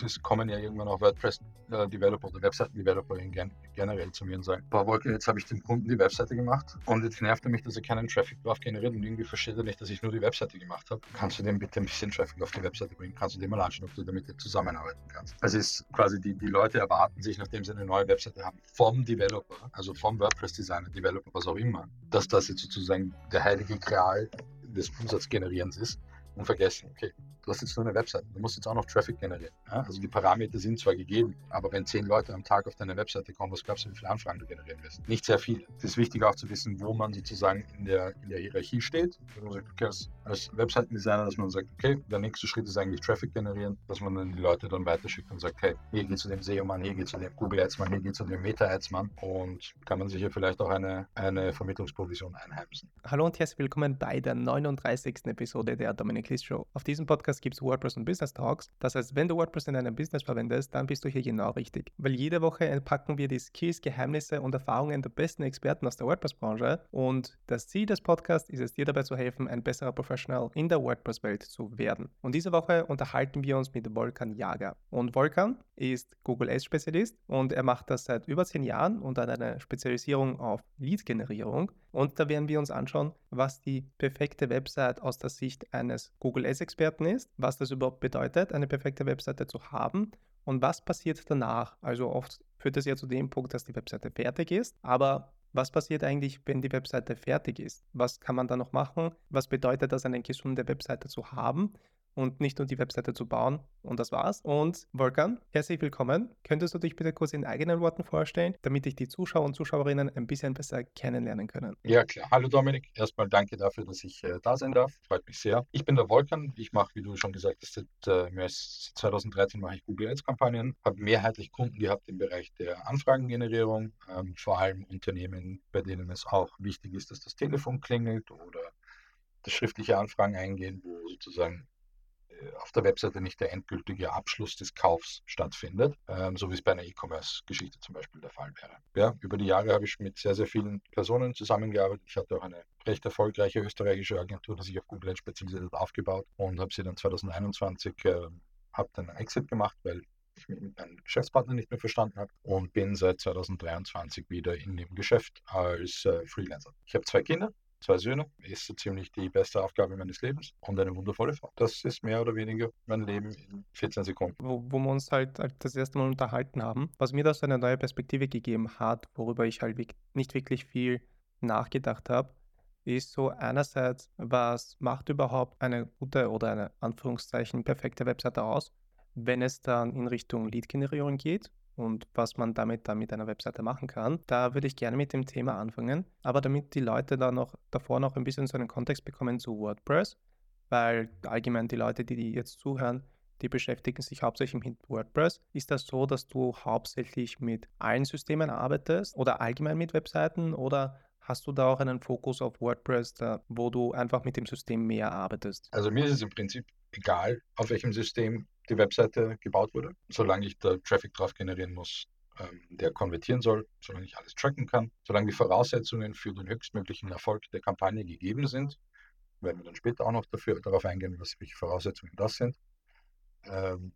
es kommen ja irgendwann auch WordPress-Developer oder Webseiten-Developer gen generell zu mir und sagen, boah Wolke, jetzt habe ich dem Kunden die Webseite gemacht und jetzt nervt er mich, dass er keinen Traffic drauf generiert und irgendwie versteht er nicht, dass ich nur die Webseite gemacht habe. Kannst du dem bitte ein bisschen Traffic auf die Webseite bringen? Kannst du dem mal anschauen, ob du damit zusammenarbeiten kannst? Also ist quasi die, die Leute erwarten sich, nachdem sie eine neue Webseite haben, vom Developer, also vom WordPress-Designer, Developer, was auch immer, dass das jetzt sozusagen der heilige Gral des Umsatzgenerierens ist und vergessen, okay, du hast jetzt nur eine Webseite, du musst jetzt auch noch Traffic generieren. Ja? Also die Parameter sind zwar gegeben, aber wenn zehn Leute am Tag auf deine Webseite kommen, was glaubst du, wie viele Anfragen du generieren wirst? Nicht sehr viele. Es ist wichtig auch zu wissen, wo man sozusagen in der, in der Hierarchie steht. Wenn man sagt, okay, als, als Webseitendesigner, dass man sagt, okay, der nächste Schritt ist eigentlich Traffic generieren, dass man dann die Leute dann weiterschickt und sagt, hey, hier geht zu dem SEO-Mann, hier geht zu dem Google Ads-Mann, hier geht zu dem Meta-Ads-Mann und kann man sich hier vielleicht auch eine, eine Vermittlungsprovision einheimsen. Hallo und herzlich willkommen bei der 39. Episode der Dominik List Show. Auf diesem Podcast gibt es WordPress und Business Talks. Das heißt, wenn du WordPress in deinem Business verwendest, dann bist du hier genau richtig. Weil jede Woche entpacken wir die Skills, Geheimnisse und Erfahrungen der besten Experten aus der WordPress-Branche. Und das Ziel des Podcasts ist es, dir dabei zu helfen, ein besserer Professional in der WordPress-Welt zu werden. Und diese Woche unterhalten wir uns mit Volkan Jager. Und Volkan ist Google Ads-Spezialist und er macht das seit über zehn Jahren und hat eine Spezialisierung auf Lead-Generierung. Und da werden wir uns anschauen, was die perfekte Website aus der Sicht eines Google Ads-Experten ist, was das überhaupt bedeutet, eine perfekte Webseite zu haben und was passiert danach. Also oft führt es ja zu dem Punkt, dass die Webseite fertig ist, aber was passiert eigentlich, wenn die Webseite fertig ist? Was kann man da noch machen? Was bedeutet das, eine gesunde Webseite zu haben? Und nicht nur die Webseite zu bauen. Und das war's. Und Volkan, herzlich willkommen. Könntest du dich bitte kurz in eigenen Worten vorstellen, damit dich die Zuschauer und Zuschauerinnen ein bisschen besser kennenlernen können? Ja, klar. Hallo Dominik. Erstmal danke dafür, dass ich äh, da sein darf. Freut mich sehr. Ich bin der Volkan. Ich mache, wie du schon gesagt hast, seit äh, mehr als 2013 mache ich Google Ads Kampagnen. Habe mehrheitlich Kunden gehabt im Bereich der Anfragengenerierung, ähm, vor allem Unternehmen, bei denen es auch wichtig ist, dass das Telefon klingelt oder das schriftliche Anfragen eingehen, wo sozusagen auf der Webseite nicht der endgültige Abschluss des Kaufs stattfindet, ähm, so wie es bei einer E-Commerce-Geschichte zum Beispiel der Fall wäre. Ja, über die Jahre habe ich mit sehr, sehr vielen Personen zusammengearbeitet. Ich hatte auch eine recht erfolgreiche österreichische Agentur, die sich auf Google spezialisiert hat, aufgebaut und habe sie dann 2021 äh, habe dann Exit gemacht, weil ich mich mit meinem Geschäftspartner nicht mehr verstanden habe und bin seit 2023 wieder in dem Geschäft als äh, Freelancer. Ich habe zwei Kinder, zwei Söhne, ist so ziemlich die beste Aufgabe meines Lebens und eine wundervolle Frau. Das ist mehr oder weniger mein Leben in 14 Sekunden. Wo, wo wir uns halt, halt das erste Mal unterhalten haben, was mir das eine neue Perspektive gegeben hat, worüber ich halt nicht wirklich viel nachgedacht habe, ist so einerseits, was macht überhaupt eine gute oder eine Anführungszeichen perfekte Webseite aus, wenn es dann in Richtung Lead-Generierung geht und was man damit dann mit einer Webseite machen kann. Da würde ich gerne mit dem Thema anfangen, aber damit die Leute da noch davor noch ein bisschen so einen Kontext bekommen zu WordPress, weil allgemein die Leute, die jetzt zuhören, die beschäftigen sich hauptsächlich mit WordPress. Ist das so, dass du hauptsächlich mit allen Systemen arbeitest oder allgemein mit Webseiten oder hast du da auch einen Fokus auf WordPress, da, wo du einfach mit dem System mehr arbeitest? Also mir ist es im Prinzip egal, auf welchem System die Webseite gebaut wurde, solange ich da Traffic drauf generieren muss, ähm, der konvertieren soll, solange ich alles tracken kann, solange die Voraussetzungen für den höchstmöglichen Erfolg der Kampagne gegeben sind, werden wir dann später auch noch dafür, darauf eingehen, was welche Voraussetzungen das sind. Ähm,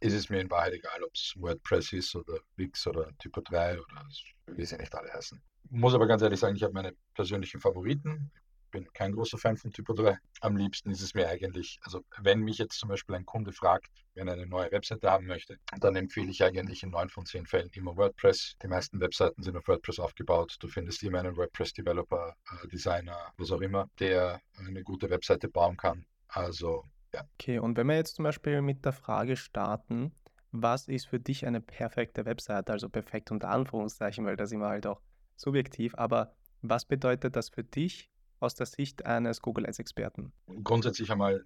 ist es mir in Wahrheit egal, ob es WordPress ist oder Wix oder Typo 3 oder wie sie nicht alle heißen. Muss aber ganz ehrlich sagen, ich habe meine persönlichen Favoriten bin kein großer Fan von Typo 3. Am liebsten ist es mir eigentlich, also wenn mich jetzt zum Beispiel ein Kunde fragt, wenn er eine neue Webseite haben möchte, dann empfehle ich eigentlich in neun von zehn Fällen immer WordPress. Die meisten Webseiten sind auf WordPress aufgebaut. Du findest immer einen WordPress-Developer, äh, Designer, was auch immer, der eine gute Webseite bauen kann. Also ja. Okay, und wenn wir jetzt zum Beispiel mit der Frage starten, was ist für dich eine perfekte Webseite? Also perfekt unter Anführungszeichen, weil das immer halt auch subjektiv, aber was bedeutet das für dich aus der Sicht eines Google Ads-Experten? Grundsätzlich einmal,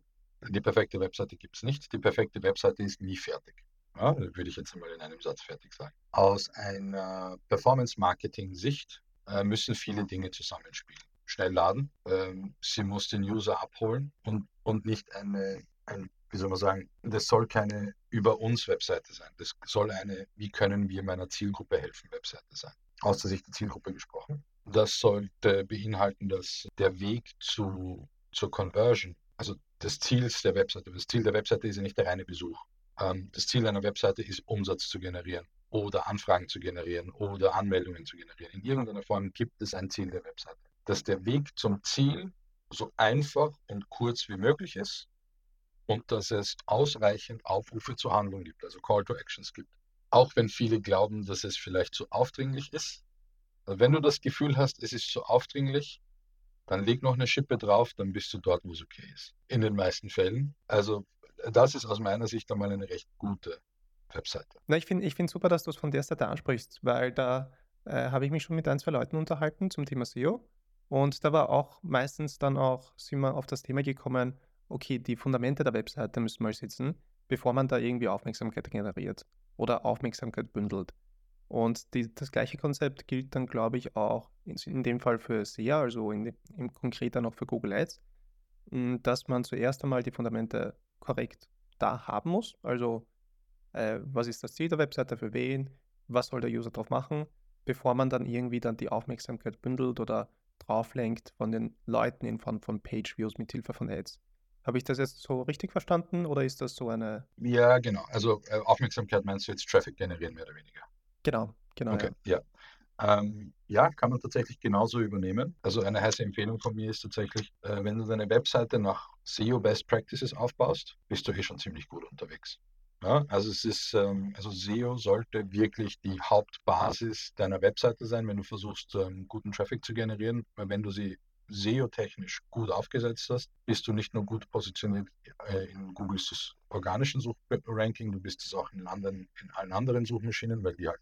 die perfekte Webseite gibt es nicht. Die perfekte Webseite ist nie fertig. Ja, würde ich jetzt einmal in einem Satz fertig sagen. Aus einer Performance-Marketing-Sicht äh, müssen viele Dinge zusammenspielen. Schnell laden, ähm, sie muss den User abholen und, und nicht eine, ein, wie soll man sagen, das soll keine über uns Webseite sein. Das soll eine, wie können wir meiner Zielgruppe helfen, Webseite sein. Aus der Sicht der Zielgruppe gesprochen. Das sollte beinhalten, dass der Weg zu, zur Conversion, also des Ziels der Webseite, das Ziel der Webseite ist ja nicht der reine Besuch. Ähm, das Ziel einer Webseite ist, Umsatz zu generieren oder Anfragen zu generieren oder Anmeldungen zu generieren. In irgendeiner Form gibt es ein Ziel der Webseite. Dass der Weg zum Ziel so einfach und kurz wie möglich ist und dass es ausreichend Aufrufe zur Handlung gibt, also Call to Actions gibt. Auch wenn viele glauben, dass es vielleicht zu aufdringlich ist. Also wenn du das Gefühl hast, es ist zu aufdringlich, dann leg noch eine Schippe drauf, dann bist du dort, wo es okay ist. In den meisten Fällen. Also das ist aus meiner Sicht einmal eine recht gute Webseite. Na, ich finde ich find super, dass du es von der Seite ansprichst, weil da äh, habe ich mich schon mit ein, zwei Leuten unterhalten zum Thema SEO. Und da war auch meistens dann auch, sind wir auf das Thema gekommen, okay, die Fundamente der Webseite müssen mal sitzen, bevor man da irgendwie Aufmerksamkeit generiert oder Aufmerksamkeit bündelt. Und die, das gleiche Konzept gilt dann, glaube ich, auch in, in dem Fall für SEA, also in, im konkret dann auch für Google Ads, hm, dass man zuerst einmal die Fundamente korrekt da haben muss. Also äh, was ist das Ziel der Webseite für wen, was soll der User drauf machen, bevor man dann irgendwie dann die Aufmerksamkeit bündelt oder drauflenkt von den Leuten in Form von Page-Views mit Hilfe von Ads. Habe ich das jetzt so richtig verstanden oder ist das so eine. Ja, genau. Also äh, Aufmerksamkeit meinst du jetzt Traffic generieren, mehr oder weniger. Genau, genau. Okay, ja. Ja. Ähm, ja, kann man tatsächlich genauso übernehmen. Also eine heiße Empfehlung von mir ist tatsächlich, äh, wenn du deine Webseite nach SEO Best Practices aufbaust, bist du eh schon ziemlich gut unterwegs. Ja, also es ist, ähm, also SEO sollte wirklich die Hauptbasis deiner Webseite sein, wenn du versuchst, ähm, guten Traffic zu generieren. Weil wenn du sie SEO-technisch gut aufgesetzt hast, bist du nicht nur gut positioniert äh, in Googles organischen Suchranking, du bist es auch in, anderen, in allen anderen Suchmaschinen, weil die halt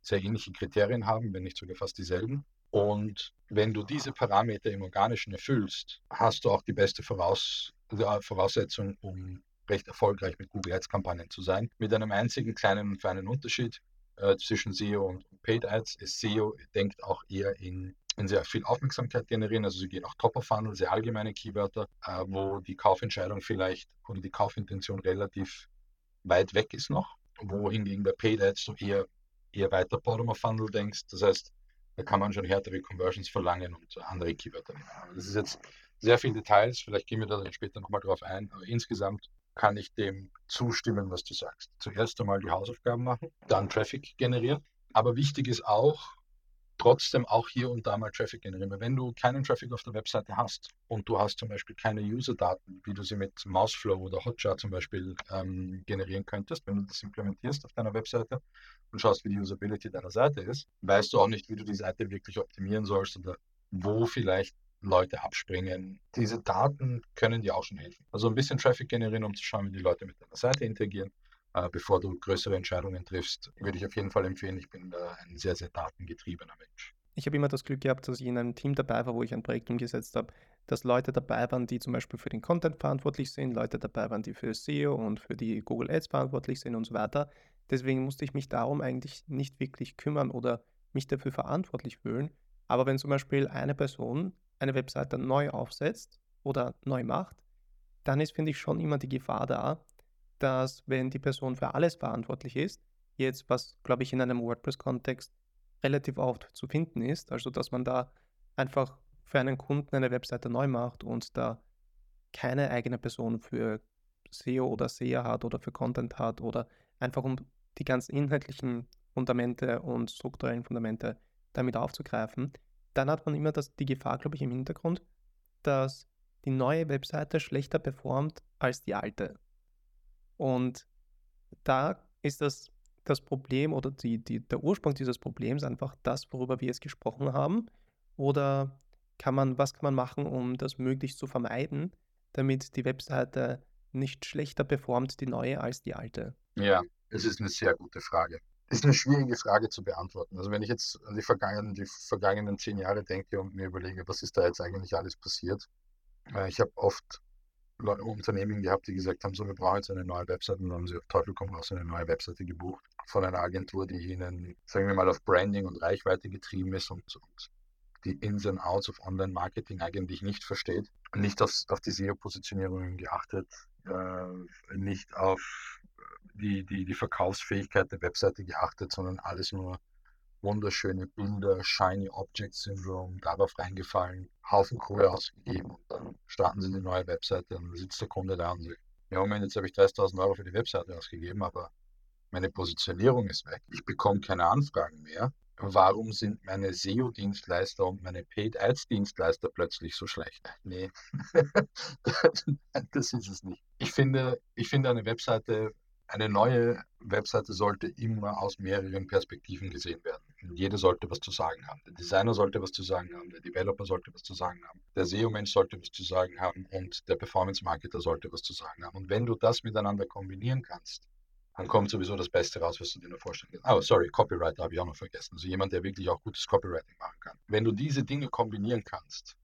sehr ähnliche Kriterien haben, wenn nicht sogar fast dieselben. Und wenn du diese Parameter im Organischen erfüllst, hast du auch die beste Voraus äh, Voraussetzung, um recht erfolgreich mit Google Ads Kampagnen zu sein. Mit einem einzigen kleinen und feinen Unterschied äh, zwischen SEO und Paid Ads ist SEO denkt auch eher in, in sehr viel Aufmerksamkeit generieren. Also sie gehen auch Top of Funnel, sehr allgemeine Keywörter, äh, wo die Kaufentscheidung vielleicht oder die Kaufintention relativ weit weg ist noch, wohingegen bei Paid Ads du eher, eher weiter Bottom of Funnel denkst. Das heißt, da kann man schon härtere Conversions verlangen und andere Keywörter nehmen. Das ist jetzt sehr viele Details, vielleicht gehen wir da dann später nochmal drauf ein, aber insgesamt kann ich dem zustimmen, was du sagst. Zuerst einmal die Hausaufgaben machen, dann Traffic generieren. Aber wichtig ist auch, trotzdem auch hier und da mal Traffic generieren. Wenn du keinen Traffic auf der Webseite hast und du hast zum Beispiel keine User-Daten, wie du sie mit Mouseflow oder Hotjar zum Beispiel ähm, generieren könntest, wenn du das implementierst auf deiner Webseite und schaust, wie die Usability deiner Seite ist, weißt du auch nicht, wie du die Seite wirklich optimieren sollst oder wo vielleicht Leute abspringen. Diese Daten können dir auch schon helfen. Also ein bisschen Traffic generieren, um zu schauen, wie die Leute mit deiner Seite interagieren. Äh, bevor du größere Entscheidungen triffst, würde ich auf jeden Fall empfehlen. Ich bin ein sehr, sehr datengetriebener Mensch. Ich habe immer das Glück gehabt, dass ich in einem Team dabei war, wo ich ein Projekt umgesetzt habe, dass Leute dabei waren, die zum Beispiel für den Content verantwortlich sind, Leute dabei waren, die für SEO und für die Google Ads verantwortlich sind und so weiter. Deswegen musste ich mich darum eigentlich nicht wirklich kümmern oder mich dafür verantwortlich fühlen. Aber wenn zum Beispiel eine Person eine Webseite neu aufsetzt oder neu macht, dann ist, finde ich, schon immer die Gefahr da, dass wenn die Person für alles verantwortlich ist, jetzt was, glaube ich, in einem WordPress-Kontext relativ oft zu finden ist, also dass man da einfach für einen Kunden eine Webseite neu macht und da keine eigene Person für SEO oder SEA hat oder für Content hat oder einfach um die ganzen inhaltlichen Fundamente und strukturellen Fundamente damit aufzugreifen, dann hat man immer das, die Gefahr, glaube ich, im Hintergrund, dass die neue Webseite schlechter performt als die alte. Und da ist das, das Problem oder die, die, der Ursprung dieses Problems einfach das, worüber wir jetzt gesprochen haben. Oder kann man, was kann man machen, um das möglichst zu vermeiden, damit die Webseite nicht schlechter performt, die neue, als die alte? Ja, es ist eine sehr gute Frage ist eine schwierige Frage zu beantworten. Also wenn ich jetzt an die vergangenen, die vergangenen zehn Jahre denke und mir überlege, was ist da jetzt eigentlich alles passiert. Äh, ich habe oft Unternehmen gehabt, die gesagt haben, so wir brauchen jetzt eine neue Webseite und dann haben sie auf Teufel komm raus eine neue Webseite gebucht von einer Agentur, die ihnen, sagen wir mal, auf Branding und Reichweite getrieben ist und, und die Ins and Outs of Online-Marketing eigentlich nicht versteht, nicht auf, auf die SEO-Positionierungen geachtet, äh, nicht auf die, die, die Verkaufsfähigkeit der Webseite geachtet, sondern alles nur wunderschöne Bilder, Shiny Object Syndrome, darauf reingefallen, Haufen Kohle ausgegeben und dann starten sie die neue Webseite und dann sitzt der Kunde da und sagt, ja Moment, jetzt habe ich 30.000 Euro für die Webseite ausgegeben, aber meine Positionierung ist weg. Ich bekomme keine Anfragen mehr. Warum sind meine SEO-Dienstleister und meine Paid-Ads-Dienstleister plötzlich so schlecht? Nee, das ist es nicht. Ich finde, ich finde eine Webseite eine neue Webseite sollte immer aus mehreren Perspektiven gesehen werden. Jeder sollte was zu sagen haben. Der Designer sollte was zu sagen haben, der Developer sollte was zu sagen haben, der SEO-Mensch sollte was zu sagen haben und der Performance-Marketer sollte was zu sagen haben. Und wenn du das miteinander kombinieren kannst, dann kommt sowieso das Beste raus, was du dir nur vorstellen kannst. Oh, sorry, Copywriter habe ich auch noch vergessen. Also jemand, der wirklich auch gutes Copywriting machen kann. Wenn du diese Dinge kombinieren kannst,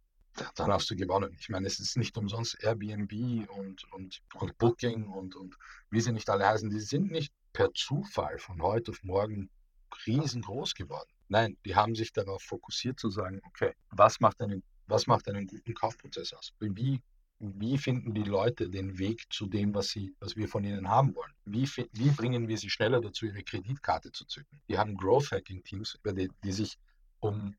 dann hast du gewonnen. Ich meine, es ist nicht umsonst Airbnb und, und, und Booking und, und wie sie nicht alle heißen, die sind nicht per Zufall von heute auf morgen riesengroß geworden. Nein, die haben sich darauf fokussiert zu sagen, okay, was macht einen, was macht einen guten Kaufprozess aus? Wie, wie finden die Leute den Weg zu dem, was, sie, was wir von ihnen haben wollen? Wie, wie bringen wir sie schneller dazu, ihre Kreditkarte zu zücken? Die haben Growth Hacking Teams, die, die sich um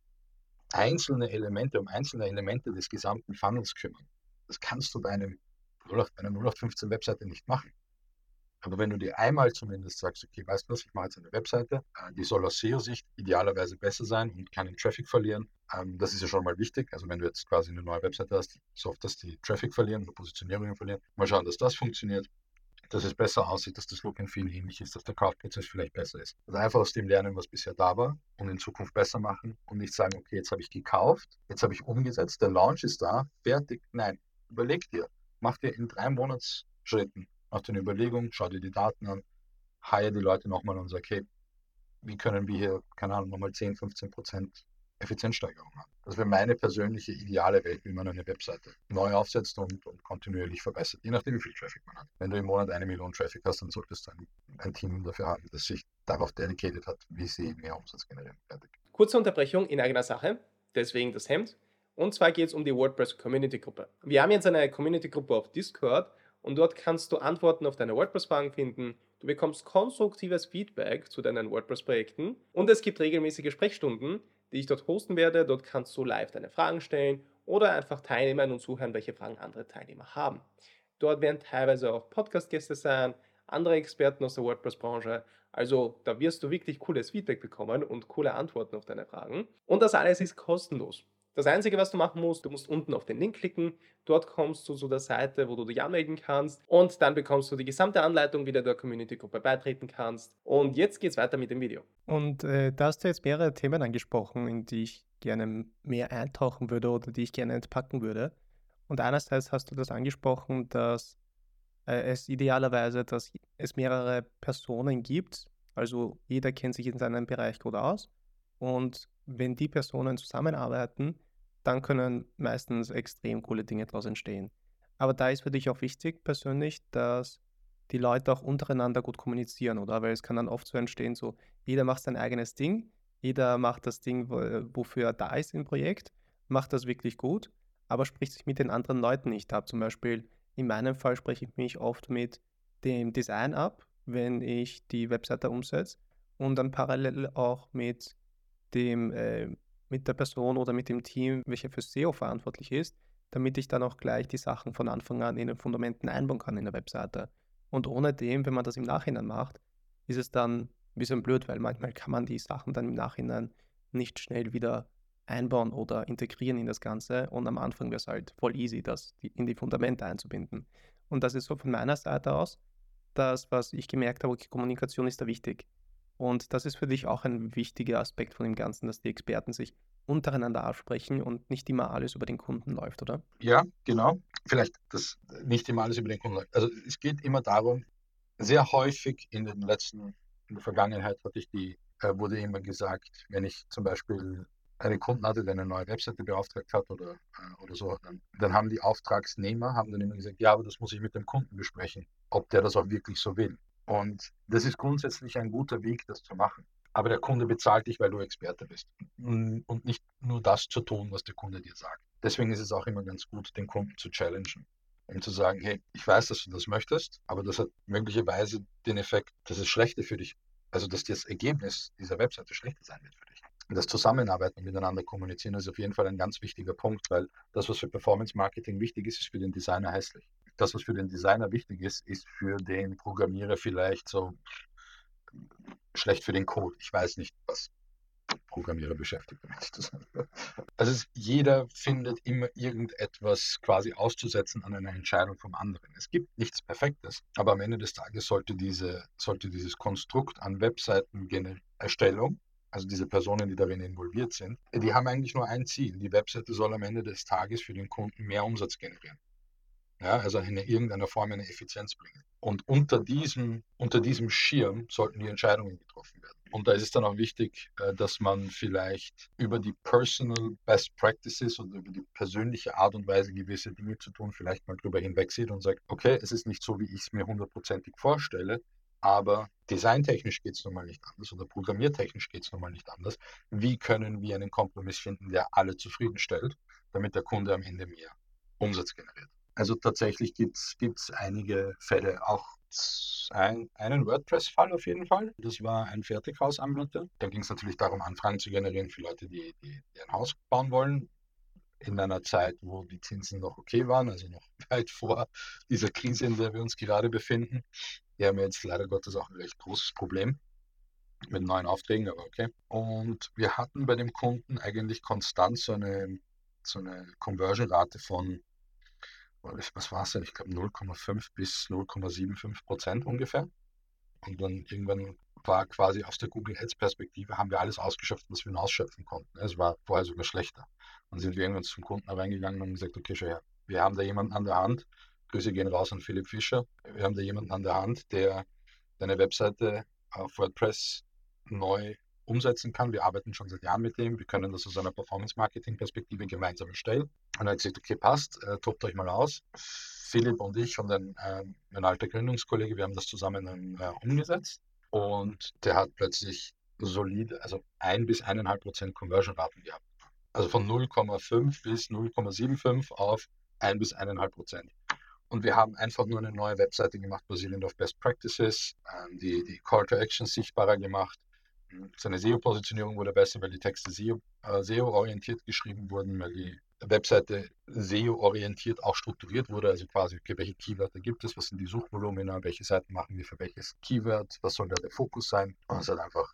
einzelne Elemente, um einzelne Elemente des gesamten Funnels kümmern. Das kannst du bei, einem, bei einer 0815 Webseite nicht machen. Aber wenn du dir einmal zumindest sagst, okay, weißt du was, ich mache jetzt eine Webseite, äh, die soll aus SEO-Sicht idealerweise besser sein und keinen Traffic verlieren. Ähm, das ist ja schon mal wichtig. Also wenn du jetzt quasi eine neue Webseite hast, so oft, dass die Traffic verlieren oder Positionierungen verlieren, mal schauen, dass das funktioniert dass es besser aussieht, dass das Look and Feel ähnlich ist, dass der Kaufprozess vielleicht besser ist. Also einfach aus dem lernen, was bisher da war und in Zukunft besser machen und nicht sagen, okay, jetzt habe ich gekauft, jetzt habe ich umgesetzt, der Launch ist da, fertig. Nein, überleg dir, mach dir in drei Monatsschritten, mach dir eine Überlegung, schau dir die Daten an, hire die Leute nochmal und sag, okay, wie können wir hier, keine Ahnung, nochmal 10, 15 Prozent Effizienzsteigerung haben. Das wäre meine persönliche ideale Welt, wie man eine Webseite neu aufsetzt und, und, kontinuierlich verbessert, je nachdem, wie viel Traffic man hat. Wenn du im Monat eine Million Traffic hast, dann solltest du ein, ein Team dafür haben, das sich darauf dedicated hat, wie sie mehr Umsatz generieren. Fertig. Kurze Unterbrechung in eigener Sache, deswegen das Hemd. Und zwar geht es um die WordPress Community Gruppe. Wir haben jetzt eine Community Gruppe auf Discord und dort kannst du Antworten auf deine WordPress-Fragen finden. Du bekommst konstruktives Feedback zu deinen WordPress-Projekten und es gibt regelmäßige Sprechstunden, die ich dort hosten werde. Dort kannst du live deine Fragen stellen oder einfach teilnehmen und zuhören, welche Fragen andere Teilnehmer haben. Dort werden teilweise auch Podcast-Gäste sein, andere Experten aus der WordPress-Branche. Also da wirst du wirklich cooles Feedback bekommen und coole Antworten auf deine Fragen. Und das alles ist kostenlos. Das Einzige, was du machen musst, du musst unten auf den Link klicken. Dort kommst du zu der Seite, wo du dich anmelden kannst. Und dann bekommst du die gesamte Anleitung, wie du der Community-Gruppe beitreten kannst. Und jetzt geht's weiter mit dem Video. Und äh, da hast du jetzt mehrere Themen angesprochen, in die ich gerne mehr eintauchen würde oder die ich gerne entpacken würde. Und einerseits hast du das angesprochen, dass äh, es idealerweise, dass es mehrere Personen gibt. Also jeder kennt sich in seinem Bereich gut aus. Und wenn die Personen zusammenarbeiten, dann können meistens extrem coole Dinge daraus entstehen. Aber da ist für dich auch wichtig persönlich, dass die Leute auch untereinander gut kommunizieren, oder? Weil es kann dann oft so entstehen, so jeder macht sein eigenes Ding, jeder macht das Ding, wofür er da ist im Projekt, macht das wirklich gut, aber spricht sich mit den anderen Leuten nicht ab. Zum Beispiel in meinem Fall spreche ich mich oft mit dem Design ab, wenn ich die Webseite umsetze und dann parallel auch mit dem äh, mit der Person oder mit dem Team, welcher für SEO verantwortlich ist, damit ich dann auch gleich die Sachen von Anfang an in den Fundamenten einbauen kann in der Webseite. Und ohne dem, wenn man das im Nachhinein macht, ist es dann ein bisschen blöd, weil manchmal kann man die Sachen dann im Nachhinein nicht schnell wieder einbauen oder integrieren in das Ganze. Und am Anfang wäre es halt voll easy, das in die Fundamente einzubinden. Und das ist so von meiner Seite aus das, was ich gemerkt habe, okay, Kommunikation ist da wichtig. Und das ist für dich auch ein wichtiger Aspekt von dem Ganzen, dass die Experten sich untereinander absprechen und nicht immer alles über den Kunden läuft, oder? Ja, genau. Vielleicht das nicht immer alles über den Kunden läuft. Also es geht immer darum, sehr häufig in den letzten, in der Vergangenheit hatte ich die, äh, wurde immer gesagt, wenn ich zum Beispiel einen Kunden hatte, der eine neue Webseite beauftragt hat oder, äh, oder so, dann, dann, haben die Auftragsnehmer haben dann immer gesagt, ja, aber das muss ich mit dem Kunden besprechen, ob der das auch wirklich so will. Und das ist grundsätzlich ein guter Weg, das zu machen. Aber der Kunde bezahlt dich, weil du Experte bist. Und nicht nur das zu tun, was der Kunde dir sagt. Deswegen ist es auch immer ganz gut, den Kunden zu challengen. Um zu sagen, hey, ich weiß, dass du das möchtest, aber das hat möglicherweise den Effekt, dass es schlechter für dich, also dass das Ergebnis dieser Webseite schlechter sein wird für dich. Das Zusammenarbeiten und miteinander kommunizieren ist auf jeden Fall ein ganz wichtiger Punkt, weil das, was für Performance Marketing wichtig ist, ist für den Designer hässlich das, was für den Designer wichtig ist, ist für den Programmierer vielleicht so schlecht für den Code. Ich weiß nicht, was Programmierer beschäftigt. Also es, jeder findet immer irgendetwas quasi auszusetzen an einer Entscheidung vom anderen. Es gibt nichts Perfektes, aber am Ende des Tages sollte, diese, sollte dieses Konstrukt an Webseitenerstellung, also diese Personen, die darin involviert sind, die haben eigentlich nur ein Ziel. Die Webseite soll am Ende des Tages für den Kunden mehr Umsatz generieren. Ja, also in irgendeiner Form eine Effizienz bringen. Und unter diesem, unter diesem Schirm sollten die Entscheidungen getroffen werden. Und da ist es dann auch wichtig, äh, dass man vielleicht über die Personal Best Practices und über die persönliche Art und Weise, gewisse Dinge zu tun, vielleicht mal drüber hinwegsieht und sagt, okay, es ist nicht so, wie ich es mir hundertprozentig vorstelle, aber designtechnisch geht es nun mal nicht anders oder programmiertechnisch geht es nun mal nicht anders. Wie können wir einen Kompromiss finden, der alle zufriedenstellt, damit der Kunde am Ende mehr Umsatz generiert? Also tatsächlich gibt es einige Fälle, auch ein, einen WordPress-Fall auf jeden Fall. Das war ein Fertighausanbieter. Da ging es natürlich darum, Anfragen zu generieren für Leute, die, die, die ein Haus bauen wollen. In einer Zeit, wo die Zinsen noch okay waren, also noch weit vor dieser Krise, in der wir uns gerade befinden. Die haben jetzt leider Gottes auch ein recht großes Problem mit neuen Aufträgen, aber okay. Und wir hatten bei dem Kunden eigentlich konstant so eine, so eine Conversion-Rate von was war es denn? Ich glaube 0,5 bis 0,75 Prozent ungefähr. Und dann irgendwann war quasi aus der Google Ads Perspektive, haben wir alles ausgeschöpft, was wir ausschöpfen konnten. Es war vorher sogar schlechter. Dann sind wir irgendwann zum Kunden reingegangen und haben gesagt, okay, schau her, wir haben da jemanden an der Hand. Grüße gehen raus an Philipp Fischer. Wir haben da jemanden an der Hand, der deine Webseite auf WordPress neu umsetzen kann. Wir arbeiten schon seit Jahren mit dem. Wir können das aus einer Performance-Marketing-Perspektive gemeinsam erstellen. Und er hat gesagt, okay, passt, äh, tobt euch mal aus. Philipp und ich und ein, äh, ein alter Gründungskollege, wir haben das zusammen äh, umgesetzt. Und der hat plötzlich solide, also ein bis eineinhalb Prozent Conversion-Raten gehabt. Also von 0,5 bis 0,75 auf ein bis eineinhalb Prozent. Und wir haben einfach nur eine neue Webseite gemacht, basierend auf Best Practices, ähm, die, die Call to Action sichtbarer gemacht, seine SEO-Positionierung wurde besser, weil die Texte SEO-orientiert äh, geschrieben wurden, weil die Webseite SEO-orientiert auch strukturiert wurde, also quasi, okay, welche Keywörter gibt es, was sind die Suchvolumina, welche Seiten machen wir für welches Keyword, was soll da der Fokus sein. Und es hat einfach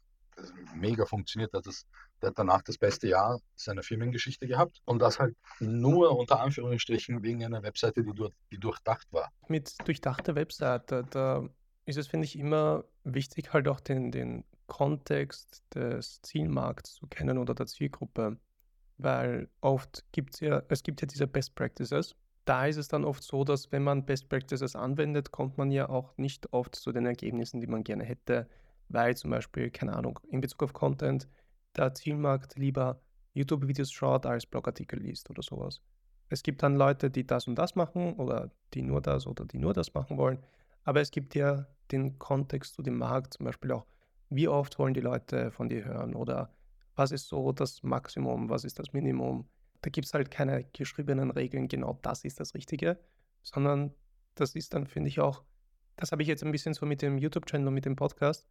mega funktioniert, hat das, der hat danach das beste Jahr seiner Firmengeschichte gehabt und das halt nur unter Anführungsstrichen wegen einer Webseite, die, durch, die durchdacht war. Mit durchdachter Webseite, da ist es, finde ich, immer wichtig, halt auch den, den Kontext des Zielmarkts zu kennen oder der Zielgruppe, weil oft gibt es ja, es gibt ja diese Best Practices. Da ist es dann oft so, dass wenn man Best Practices anwendet, kommt man ja auch nicht oft zu den Ergebnissen, die man gerne hätte, weil zum Beispiel, keine Ahnung, in Bezug auf Content der Zielmarkt lieber YouTube-Videos schaut als Blogartikel liest oder sowas. Es gibt dann Leute, die das und das machen oder die nur das oder die nur das machen wollen, aber es gibt ja den Kontext zu dem Markt, zum Beispiel auch wie oft wollen die Leute von dir hören oder was ist so das Maximum, was ist das Minimum. Da gibt es halt keine geschriebenen Regeln, genau das ist das Richtige, sondern das ist dann, finde ich auch, das habe ich jetzt ein bisschen so mit dem YouTube-Channel und mit dem Podcast,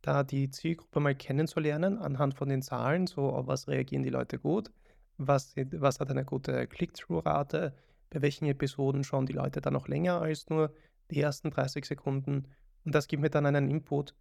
da die Zielgruppe mal kennenzulernen anhand von den Zahlen, so auf was reagieren die Leute gut, was, was hat eine gute Click-Through-Rate, bei welchen Episoden schauen die Leute dann noch länger als nur die ersten 30 Sekunden. Und das gibt mir dann einen Input,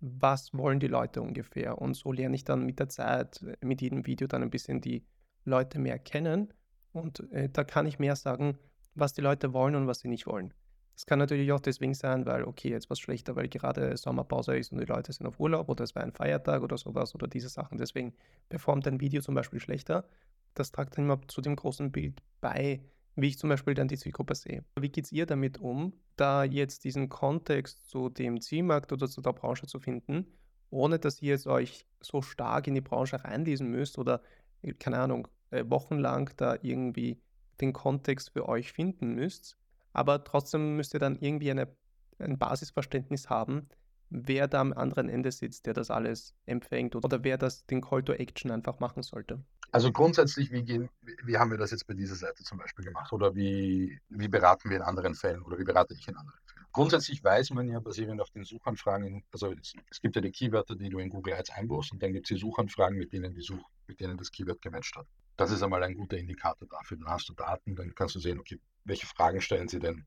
was wollen die Leute ungefähr. Und so lerne ich dann mit der Zeit, äh, mit jedem Video dann ein bisschen die Leute mehr kennen. Und äh, da kann ich mehr sagen, was die Leute wollen und was sie nicht wollen. Das kann natürlich auch deswegen sein, weil, okay, jetzt was schlechter, weil gerade Sommerpause ist und die Leute sind auf Urlaub oder es war ein Feiertag oder sowas oder diese Sachen. Deswegen performt ein Video zum Beispiel schlechter. Das tragt dann immer zu dem großen Bild bei, wie ich zum Beispiel dann die Zielgruppe sehe. Wie geht ihr damit um, da jetzt diesen Kontext zu dem Zielmarkt oder zu der Branche zu finden, ohne dass ihr jetzt euch so stark in die Branche reinlesen müsst oder, äh, keine Ahnung, äh, wochenlang da irgendwie den Kontext für euch finden müsst, aber trotzdem müsst ihr dann irgendwie eine, ein Basisverständnis haben, wer da am anderen Ende sitzt, der das alles empfängt oder wer das den Call to Action einfach machen sollte. Also grundsätzlich, wie, gehen, wie haben wir das jetzt bei dieser Seite zum Beispiel gemacht? Oder wie, wie beraten wir in anderen Fällen oder wie berate ich in anderen Fällen? Grundsätzlich weiß man ja basierend auf den Suchanfragen, also es, es gibt ja die Keywörter, die du in Google Ads einbaust und dann gibt es die Suchanfragen, mit denen, die Such, mit denen das Keyword gematcht hat. Das ist einmal ein guter Indikator dafür. Dann hast du Daten, dann kannst du sehen, okay, welche Fragen stellen sie denn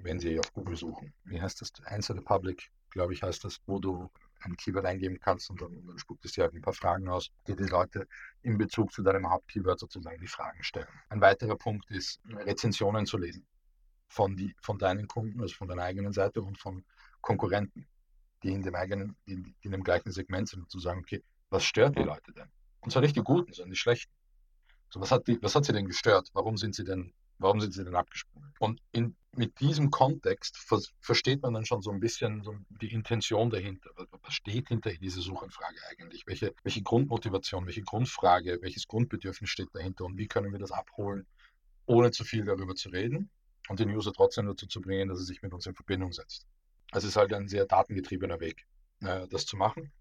wenn sie auf Google suchen. Wie heißt das? The Public, glaube ich, heißt das, wo du ein Keyword eingeben kannst und dann, dann spuckt es dir halt ein paar Fragen aus, die die Leute in Bezug zu deinem Hauptkeyword sozusagen die Fragen stellen. Ein weiterer Punkt ist, Rezensionen zu lesen von, die, von deinen Kunden, also von deiner eigenen Seite und von Konkurrenten, die in dem eigenen, die, die in dem gleichen Segment sind, und zu sagen, okay, was stört die Leute denn? Und zwar nicht die Guten, sondern die Schlechten. So, was hat die, was hat sie denn gestört? Warum sind sie denn, warum sind sie denn abgesprungen? Und in, mit diesem Kontext ver, versteht man dann schon so ein bisschen so die Intention dahinter. Was steht hinter dieser Suchanfrage eigentlich? Welche, welche Grundmotivation, welche Grundfrage, welches Grundbedürfnis steht dahinter und wie können wir das abholen, ohne zu viel darüber zu reden und den User trotzdem dazu zu bringen, dass er sich mit uns in Verbindung setzt. Es ist halt ein sehr datengetriebener Weg, äh, das zu machen.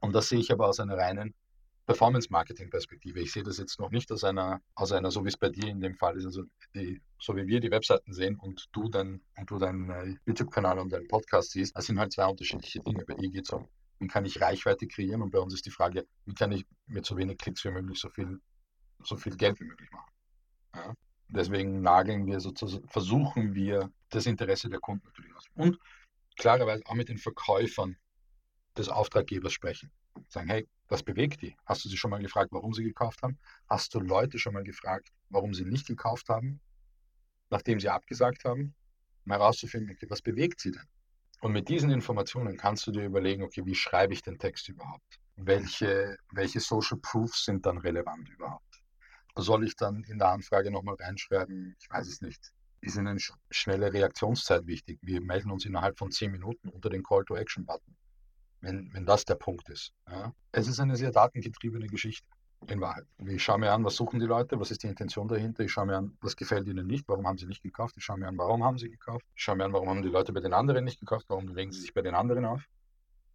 Und das sehe ich aber aus einer reinen Performance-Marketing-Perspektive. Ich sehe das jetzt noch nicht aus einer, aus einer, so wie es bei dir in dem Fall ist, also die, so wie wir die Webseiten sehen und du dann und du deinen äh, YouTube-Kanal und deinen Podcast siehst, das sind halt zwei unterschiedliche Dinge. Bei dir geht es um, wie kann ich Reichweite kreieren und bei uns ist die Frage, wie kann ich mit so wenig Klicks wie möglich so viel, so viel Geld wie möglich machen. Ja? Deswegen nageln wir sozusagen, versuchen wir das Interesse der Kunden natürlich aus. Und klarerweise auch mit den Verkäufern des Auftraggebers sprechen. Sagen, hey, was bewegt die? Hast du sie schon mal gefragt, warum sie gekauft haben? Hast du Leute schon mal gefragt, warum sie nicht gekauft haben, nachdem sie abgesagt haben? Um herauszufinden, okay, was bewegt sie denn? Und mit diesen Informationen kannst du dir überlegen, okay, wie schreibe ich den Text überhaupt? Welche, welche Social Proofs sind dann relevant überhaupt? Soll ich dann in der Anfrage nochmal reinschreiben? Ich weiß es nicht. Ist Ihnen schnelle Reaktionszeit wichtig? Wir melden uns innerhalb von zehn Minuten unter den Call-to-Action-Button wenn, wenn das der Punkt ist. Ja. Es ist eine sehr datengetriebene Geschichte in Wahrheit. Ich schaue mir an, was suchen die Leute, was ist die Intention dahinter. Ich schaue mir an, was gefällt ihnen nicht, warum haben sie nicht gekauft. Ich schaue mir an, warum haben sie gekauft. Ich schaue mir an, warum haben die Leute bei den anderen nicht gekauft, warum legen sie sich bei den anderen auf.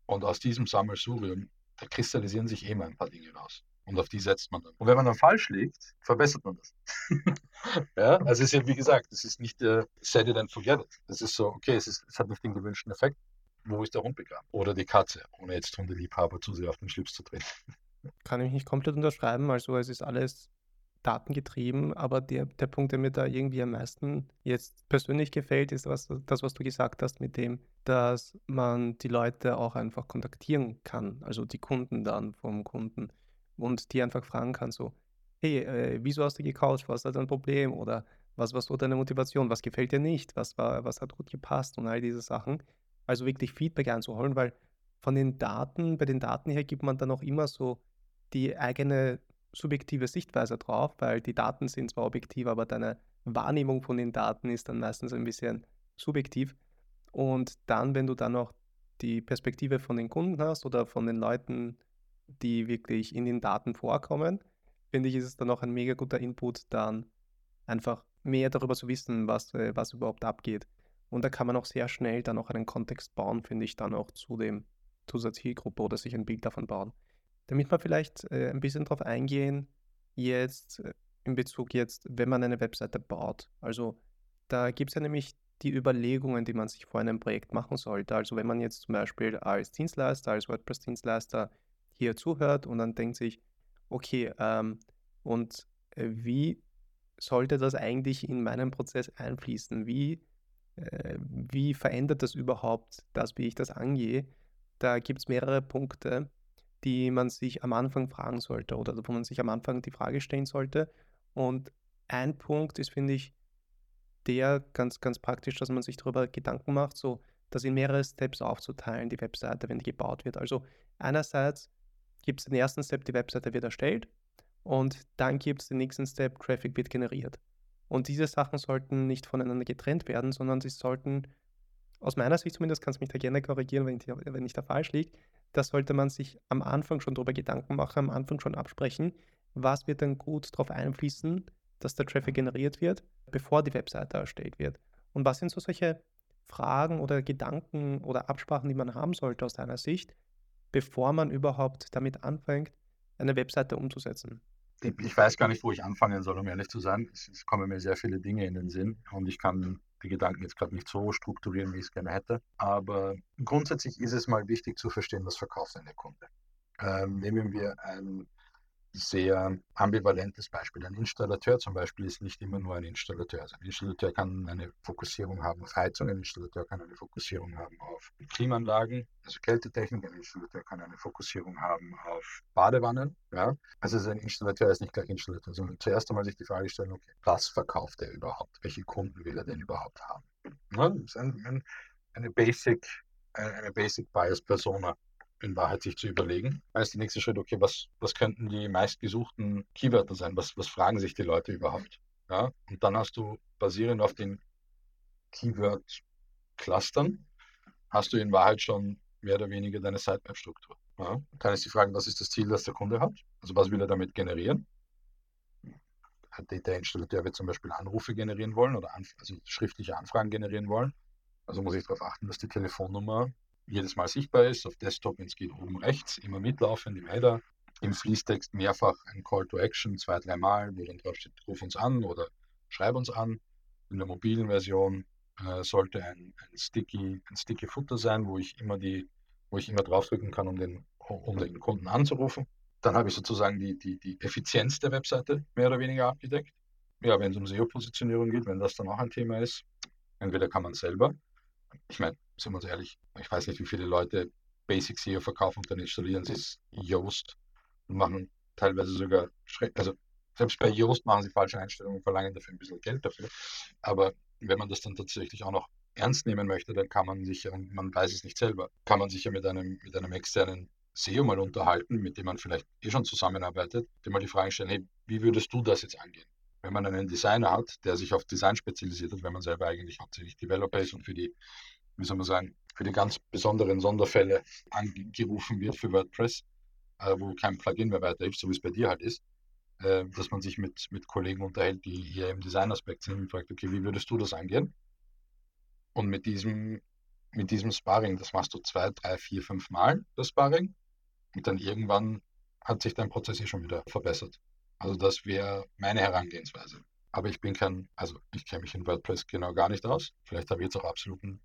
Und aus diesem Sammelsurium, da kristallisieren sich mal ein paar Dinge raus. Und auf die setzt man dann. Und wenn man dann falsch liegt, verbessert man das. ja, also es ist ja, wie gesagt, es ist nicht äh, set it and forget it. Es ist so, okay, es, ist, es hat nicht den gewünschten Effekt, wo ist der Hund begraben? Oder die Katze, ohne jetzt Hundeliebhaber zu sehr auf den Schlips zu treten. Kann ich nicht komplett unterschreiben. Also es ist alles datengetrieben, aber der, der Punkt, der mir da irgendwie am meisten jetzt persönlich gefällt, ist was, das, was du gesagt hast mit dem, dass man die Leute auch einfach kontaktieren kann, also die Kunden dann vom Kunden und die einfach fragen kann so, hey, äh, wieso hast du gekauft, was ist dein Problem oder was war so deine Motivation, was gefällt dir nicht, was, war, was hat gut gepasst und all diese Sachen also wirklich Feedback einzuholen, weil von den Daten, bei den Daten her gibt man dann auch immer so die eigene subjektive Sichtweise drauf, weil die Daten sind zwar objektiv, aber deine Wahrnehmung von den Daten ist dann meistens ein bisschen subjektiv. Und dann, wenn du dann noch die Perspektive von den Kunden hast oder von den Leuten, die wirklich in den Daten vorkommen, finde ich, ist es dann auch ein mega guter Input, dann einfach mehr darüber zu wissen, was, äh, was überhaupt abgeht. Und da kann man auch sehr schnell dann auch einen Kontext bauen, finde ich, dann auch zu dem, zu der Zielgruppe oder sich ein Bild davon bauen. Damit wir vielleicht äh, ein bisschen darauf eingehen, jetzt äh, in Bezug jetzt, wenn man eine Webseite baut. Also da gibt es ja nämlich die Überlegungen, die man sich vor einem Projekt machen sollte. Also wenn man jetzt zum Beispiel als Dienstleister, als WordPress-Dienstleister hier zuhört und dann denkt sich, okay, ähm, und äh, wie sollte das eigentlich in meinen Prozess einfließen? Wie äh, wie verändert das überhaupt das, wie ich das angehe? Da gibt es mehrere Punkte, die man sich am Anfang fragen sollte oder wo man sich am Anfang die Frage stellen sollte. Und ein Punkt ist, finde ich, der ganz, ganz praktisch, dass man sich darüber Gedanken macht, so das in mehrere Steps aufzuteilen, die Webseite, wenn die gebaut wird. Also einerseits gibt es den ersten Step, die Webseite wird erstellt und dann gibt es den nächsten Step, Traffic wird generiert. Und diese Sachen sollten nicht voneinander getrennt werden, sondern sie sollten, aus meiner Sicht zumindest, kannst du mich da gerne korrigieren, wenn ich, wenn ich da falsch liege, da sollte man sich am Anfang schon darüber Gedanken machen, am Anfang schon absprechen, was wird dann gut darauf einfließen, dass der Traffic generiert wird, bevor die Webseite erstellt wird. Und was sind so solche Fragen oder Gedanken oder Absprachen, die man haben sollte aus deiner Sicht, bevor man überhaupt damit anfängt, eine Webseite umzusetzen? Ich weiß gar nicht, wo ich anfangen soll, um ehrlich zu sein. Es, es, kommen mir sehr viele Dinge in den Sinn und ich kann die Gedanken jetzt gerade nicht so strukturieren, wie ich es gerne hätte. Aber grundsätzlich ist es mal wichtig zu verstehen, was verkauft eine Kunde. Ähm, nehmen wir ein, sehr ambivalentes Beispiel. Ein Installateur zum Beispiel ist nicht immer nur ein Installateur. Also ein Installateur kann eine Fokussierung haben auf Heizung, ein Installateur kann eine Fokussierung haben auf Klimaanlagen, also Kältetechnik, ein Installateur kann eine Fokussierung haben auf Badewannen. Ja? Also ein Installateur ist nicht gleich Installateur, sondern zuerst einmal sich die Frage stellen, okay, was verkauft er überhaupt? Welche Kunden will er denn überhaupt haben? Ja, das ist ein, ein, eine Basic, eine Basic Bias Persona in Wahrheit sich zu überlegen. Da ist der nächste Schritt, okay, was, was könnten die meistgesuchten Keywörter sein? Was, was fragen sich die Leute überhaupt? Ja? Und dann hast du basierend auf den Keyword-Clustern, hast du in Wahrheit schon mehr oder weniger deine Sitemap-Struktur. Ja? Dann ist die Frage, was ist das Ziel, das der Kunde hat? Also was will er damit generieren? Der Installateur wird zum Beispiel Anrufe generieren wollen oder anf also schriftliche Anfragen generieren wollen. Also muss ich darauf achten, dass die Telefonnummer jedes Mal sichtbar ist. Auf Desktop, wenn es geht, oben rechts, immer mitlaufend im Header. Im Fließtext mehrfach ein Call to Action, zwei, dreimal, wo dann drauf steht, ruf uns an oder schreib uns an. In der mobilen Version äh, sollte ein, ein, sticky, ein sticky Footer sein, wo ich immer die, wo ich immer draufdrücken kann, um den, um den Kunden anzurufen. Dann habe ich sozusagen die, die, die Effizienz der Webseite mehr oder weniger abgedeckt. Ja, wenn es um SEO-Positionierung geht, wenn das dann auch ein Thema ist, entweder kann man selber ich meine, sind wir uns ehrlich, ich weiß nicht, wie viele Leute Basic SEO verkaufen und dann installieren sie es Yoast und machen teilweise sogar, also selbst bei Yoast machen sie falsche Einstellungen und verlangen dafür ein bisschen Geld dafür. Aber wenn man das dann tatsächlich auch noch ernst nehmen möchte, dann kann man sich, und man weiß es nicht selber, kann man sich ja mit einem, mit einem externen SEO mal unterhalten, mit dem man vielleicht eh schon zusammenarbeitet, dem mal die Frage stellen, hey, wie würdest du das jetzt angehen? Wenn man einen Designer hat, der sich auf Design spezialisiert hat, wenn man selber eigentlich hauptsächlich Developer ist und für die wie soll man sagen, für die ganz besonderen Sonderfälle angerufen wird für WordPress, äh, wo kein Plugin mehr weiterhilft, so wie es bei dir halt ist, äh, dass man sich mit, mit Kollegen unterhält, die hier im Designaspekt sind und fragt, okay, wie würdest du das angehen? Und mit diesem, mit diesem Sparring, das machst du zwei, drei, vier, fünf Mal, das Sparring, und dann irgendwann hat sich dein Prozess eh schon wieder verbessert. Also das wäre meine Herangehensweise. Aber ich bin kein, also ich kenne mich in WordPress genau gar nicht aus. Vielleicht habe ich jetzt auch absoluten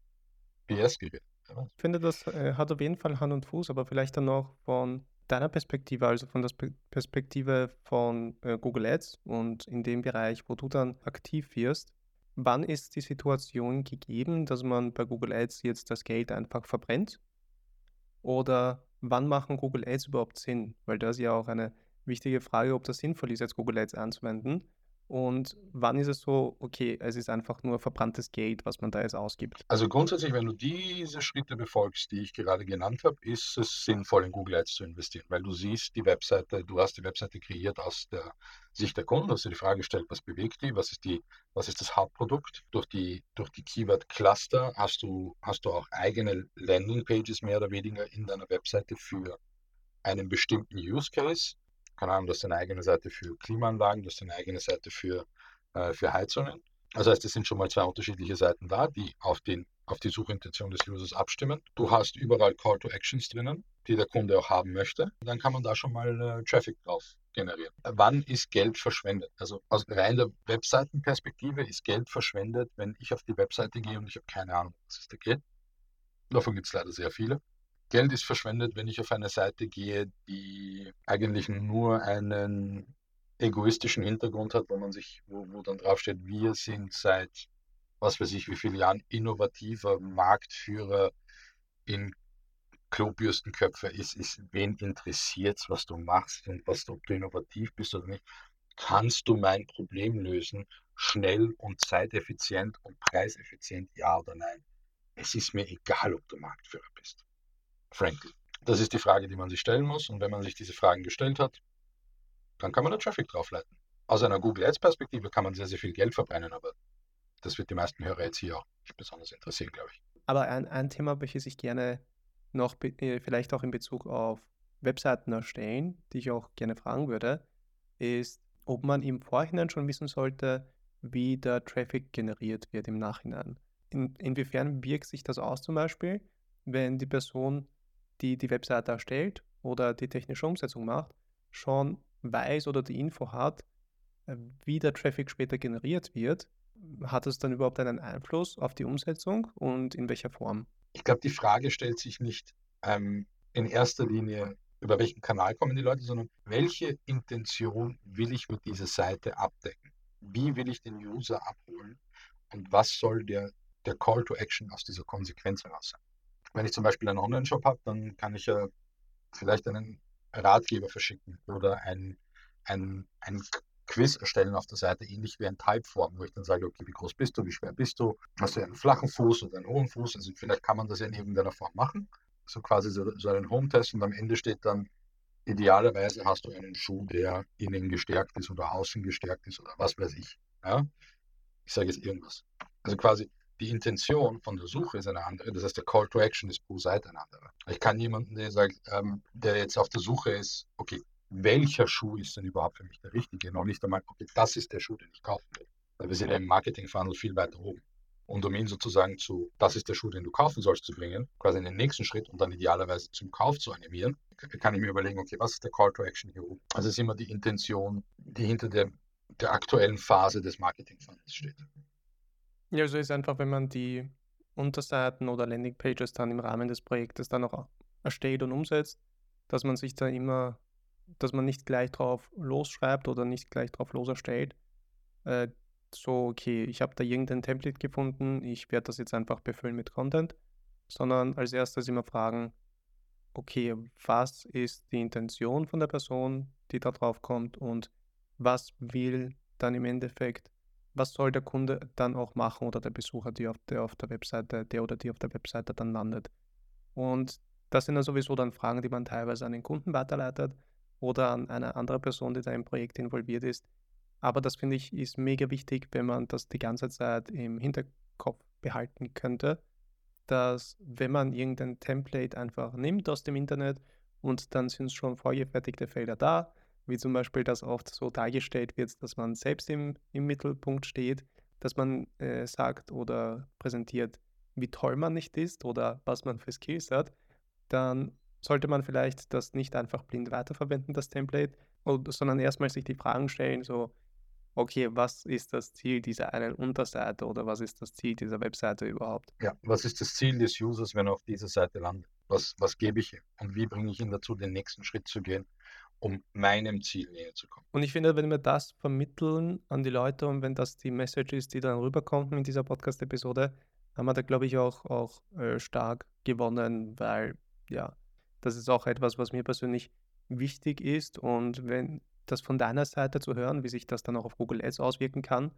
PS gewählt. Ich finde, das äh, hat auf jeden Fall Hand und Fuß, aber vielleicht dann noch von deiner Perspektive, also von der Perspektive von äh, Google Ads und in dem Bereich, wo du dann aktiv wirst, wann ist die Situation gegeben, dass man bei Google Ads jetzt das Geld einfach verbrennt? Oder wann machen Google Ads überhaupt Sinn? Weil das ist ja auch eine wichtige Frage, ob das sinnvoll ist, jetzt Google Ads anzuwenden. Und wann ist es so, okay, es ist einfach nur verbranntes Geld, was man da jetzt ausgibt? Also grundsätzlich, wenn du diese Schritte befolgst, die ich gerade genannt habe, ist es sinnvoll, in Google Ads zu investieren, weil du siehst die Webseite, du hast die Webseite kreiert aus der Sicht der Kunden, hast dir die Frage gestellt, was bewegt die, was ist die, was ist das Hauptprodukt? Durch die, durch die Keyword-Cluster hast du, hast du auch eigene Landing-Pages mehr oder weniger in deiner Webseite für einen bestimmten Use Case keine Ahnung, du hast eine eigene Seite für Klimaanlagen, du hast eine eigene Seite für, äh, für Heizungen. Das heißt, es sind schon mal zwei unterschiedliche Seiten da, die auf, den, auf die Suchintention des Users abstimmen. Du hast überall Call to Actions drinnen, die der Kunde auch haben möchte. Dann kann man da schon mal äh, Traffic drauf generieren. Wann ist Geld verschwendet? Also aus reiner Webseitenperspektive ist Geld verschwendet, wenn ich auf die Webseite gehe und ich habe keine Ahnung, was es da geht. Davon gibt es leider sehr viele. Geld ist verschwendet, wenn ich auf eine Seite gehe, die eigentlich nur einen egoistischen Hintergrund hat, wo man sich, wo, wo dann draufsteht, wir sind seit was weiß ich wie viele Jahren innovativer Marktführer in Klobürstenköpfe ist, ist, wen interessiert was du machst und was, ob du innovativ bist oder nicht. Kannst du mein Problem lösen, schnell und zeiteffizient und preiseffizient, ja oder nein? Es ist mir egal, ob du Marktführer bist frankly. Das ist die Frage, die man sich stellen muss. Und wenn man sich diese Fragen gestellt hat, dann kann man da Traffic draufleiten. Aus einer Google Ads Perspektive kann man sehr, sehr viel Geld verbrennen, aber das wird die meisten Hörer jetzt hier auch nicht besonders interessieren, glaube ich. Aber ein, ein Thema, welches ich gerne noch äh, vielleicht auch in Bezug auf Webseiten erstellen, die ich auch gerne fragen würde, ist, ob man im Vorhinein schon wissen sollte, wie der Traffic generiert wird im Nachhinein. In, inwiefern wirkt sich das aus zum Beispiel, wenn die Person die die Webseite erstellt oder die technische Umsetzung macht, schon weiß oder die Info hat, äh, wie der Traffic später generiert wird, hat es dann überhaupt einen Einfluss auf die Umsetzung und in welcher Form? Ich glaube, die Frage stellt sich nicht ähm, in erster Linie über welchen Kanal kommen die Leute, sondern welche Intention will ich mit dieser Seite abdecken? Wie will ich den User abholen? Und was soll der, der Call to Action aus dieser Konsequenz heraus sein? Wenn ich zum Beispiel einen Online-Shop habe, dann kann ich ja vielleicht einen Ratgeber verschicken oder ein, ein, ein Quiz erstellen auf der Seite, ähnlich wie ein Typeform, wo ich dann sage, okay, wie groß bist du, wie schwer bist du, hast du einen flachen Fuß oder einen hohen Fuß, also vielleicht kann man das ja in irgendeiner Form machen, so quasi so, so einen Home-Test und am Ende steht dann, idealerweise hast du einen Schuh, der innen gestärkt ist oder außen gestärkt ist oder was weiß ich. Ja? Ich sage jetzt irgendwas. Also quasi die Intention von der Suche ist eine andere, das heißt der Call to Action ist pro Seite ein anderer. Ich kann jemanden, der sagt, ähm, der jetzt auf der Suche ist, okay, welcher Schuh ist denn überhaupt für mich der richtige? Noch nicht einmal, okay, das ist der Schuh, den ich kaufen will. Weil wir sind im Marketing-Funnel viel weiter oben. Und um ihn sozusagen zu, das ist der Schuh, den du kaufen sollst, zu bringen, quasi in den nächsten Schritt und dann idealerweise zum Kauf zu animieren, kann ich mir überlegen, okay, was ist der Call to Action hier oben? Also es ist immer die Intention, die hinter der, der aktuellen Phase des Marketing-Funnels steht. Ja, also ist einfach, wenn man die Unterseiten oder Landingpages dann im Rahmen des Projektes dann auch erstellt und umsetzt, dass man sich da immer dass man nicht gleich drauf losschreibt oder nicht gleich drauf los erstellt. Äh, so, okay, ich habe da irgendein Template gefunden, ich werde das jetzt einfach befüllen mit Content, sondern als erstes immer fragen, okay, was ist die Intention von der Person, die da drauf kommt und was will dann im Endeffekt, was soll der Kunde dann auch machen oder der Besucher, die auf der, auf der Webseite, der oder die auf der Webseite dann landet. Und das sind ja sowieso dann Fragen, die man teilweise an den Kunden weiterleitet oder an eine andere Person, die da im Projekt involviert ist. Aber das finde ich ist mega wichtig, wenn man das die ganze Zeit im Hinterkopf behalten könnte, dass wenn man irgendein Template einfach nimmt aus dem Internet und dann sind schon vorgefertigte Felder da, wie zum Beispiel das oft so dargestellt wird, dass man selbst im, im Mittelpunkt steht, dass man äh, sagt oder präsentiert, wie toll man nicht ist oder was man für Skills hat, dann sollte man vielleicht das nicht einfach blind weiterverwenden, das Template, sondern erstmal sich die Fragen stellen, so, okay, was ist das Ziel dieser einen Unterseite oder was ist das Ziel dieser Webseite überhaupt? Ja, was ist das Ziel des Users, wenn er auf dieser Seite landet? Was, was gebe ich ihm und wie bringe ich ihn dazu, den nächsten Schritt zu gehen, um meinem Ziel näher zu kommen? Und ich finde, wenn wir das vermitteln an die Leute und wenn das die Message ist, die dann rüberkommt in dieser Podcast-Episode, haben wir da, glaube ich, auch, auch äh, stark gewonnen, weil ja, das ist auch etwas, was mir persönlich wichtig ist. Und wenn das von deiner Seite zu hören, wie sich das dann auch auf Google Ads auswirken kann,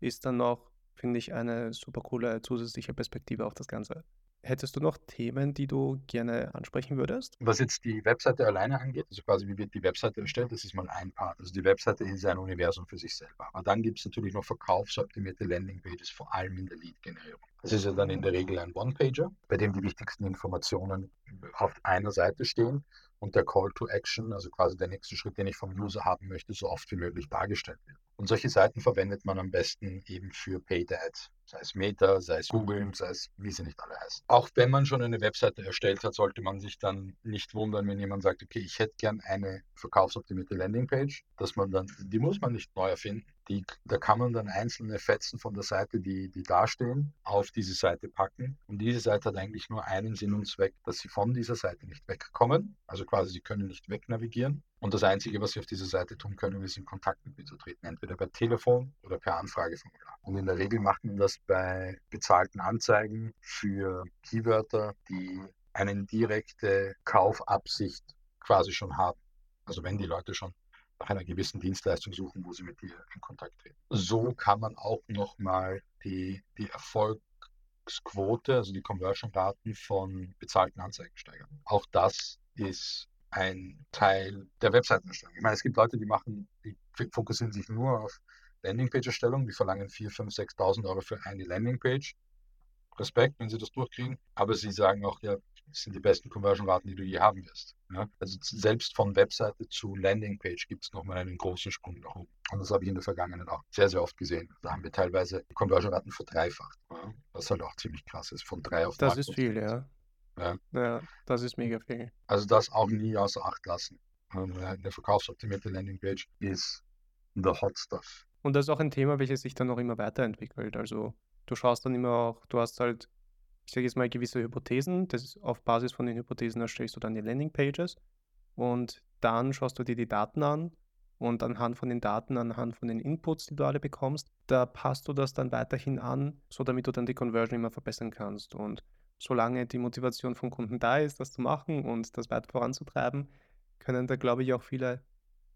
ist dann noch, finde ich, eine super coole zusätzliche Perspektive auf das Ganze. Hättest du noch Themen, die du gerne ansprechen würdest? Was jetzt die Webseite alleine angeht, also quasi wie wird die Webseite erstellt, das ist mal ein Part. Also die Webseite ist ein Universum für sich selber. Aber dann gibt es natürlich noch verkaufsoptimierte Landingpages, vor allem in der Lead-Generierung. Das ist ja dann in der Regel ein One-Pager, bei dem die wichtigsten Informationen auf einer Seite stehen und der Call to Action, also quasi der nächste Schritt, den ich vom User haben möchte, so oft wie möglich dargestellt wird. Und solche Seiten verwendet man am besten eben für Paid Ads sei es Meta, sei es Google, sei es wie sie nicht alle heißen. Auch wenn man schon eine Webseite erstellt hat, sollte man sich dann nicht wundern, wenn jemand sagt, okay, ich hätte gern eine verkaufsoptimierte Landingpage, dass man dann, die muss man nicht neu erfinden. Die, da kann man dann einzelne Fetzen von der Seite, die, die dastehen, auf diese Seite packen. Und diese Seite hat eigentlich nur einen Sinn und Zweck, dass sie von dieser Seite nicht wegkommen. Also quasi, sie können nicht wegnavigieren. Und das Einzige, was sie auf dieser Seite tun können, ist in Kontakt mit mir zu treten, entweder per Telefon oder per Anfrageformular. Und in der Regel macht man das bei bezahlten Anzeigen für Keywörter, die eine direkte Kaufabsicht quasi schon haben. Also wenn die Leute schon nach einer gewissen Dienstleistung suchen, wo sie mit dir in Kontakt treten. So kann man auch nochmal die, die Erfolgsquote, also die Conversion-Raten von bezahlten Anzeigen steigern. Auch das ist ein Teil der Webseitenerstellung. Ich meine, es gibt Leute, die machen, die fokussieren sich nur auf Landingpage-Erstellung, die verlangen 4.000, 5.000, 6.000 Euro für eine Landingpage. Respekt, wenn sie das durchkriegen, aber sie sagen auch, ja, das sind die besten Conversion-Raten, die du je haben wirst. Ja? Also selbst von Webseite zu Landingpage gibt es nochmal einen großen Sprung nach oben. Und das habe ich in der Vergangenheit auch sehr, sehr oft gesehen. Da haben wir teilweise Conversion-Raten verdreifacht. Ja? Was halt auch ziemlich krass ist, von drei auf Das ist viel, ja. Ja. Ja, das ist mega viel. Also das auch nie außer Acht lassen. Eine verkaufsoptimierte Landingpage ist the hot stuff. Und das ist auch ein Thema, welches sich dann noch immer weiterentwickelt. Also du schaust dann immer auch, du hast halt, ich sage jetzt mal, gewisse Hypothesen. Das ist auf Basis von den Hypothesen erstellst du dann die Landingpages. und dann schaust du dir die Daten an und anhand von den Daten, anhand von den Inputs, die du alle bekommst, da passt du das dann weiterhin an, so damit du dann die Conversion immer verbessern kannst. Und solange die Motivation vom Kunden da ist, das zu machen und das weiter voranzutreiben, können da, glaube ich, auch viele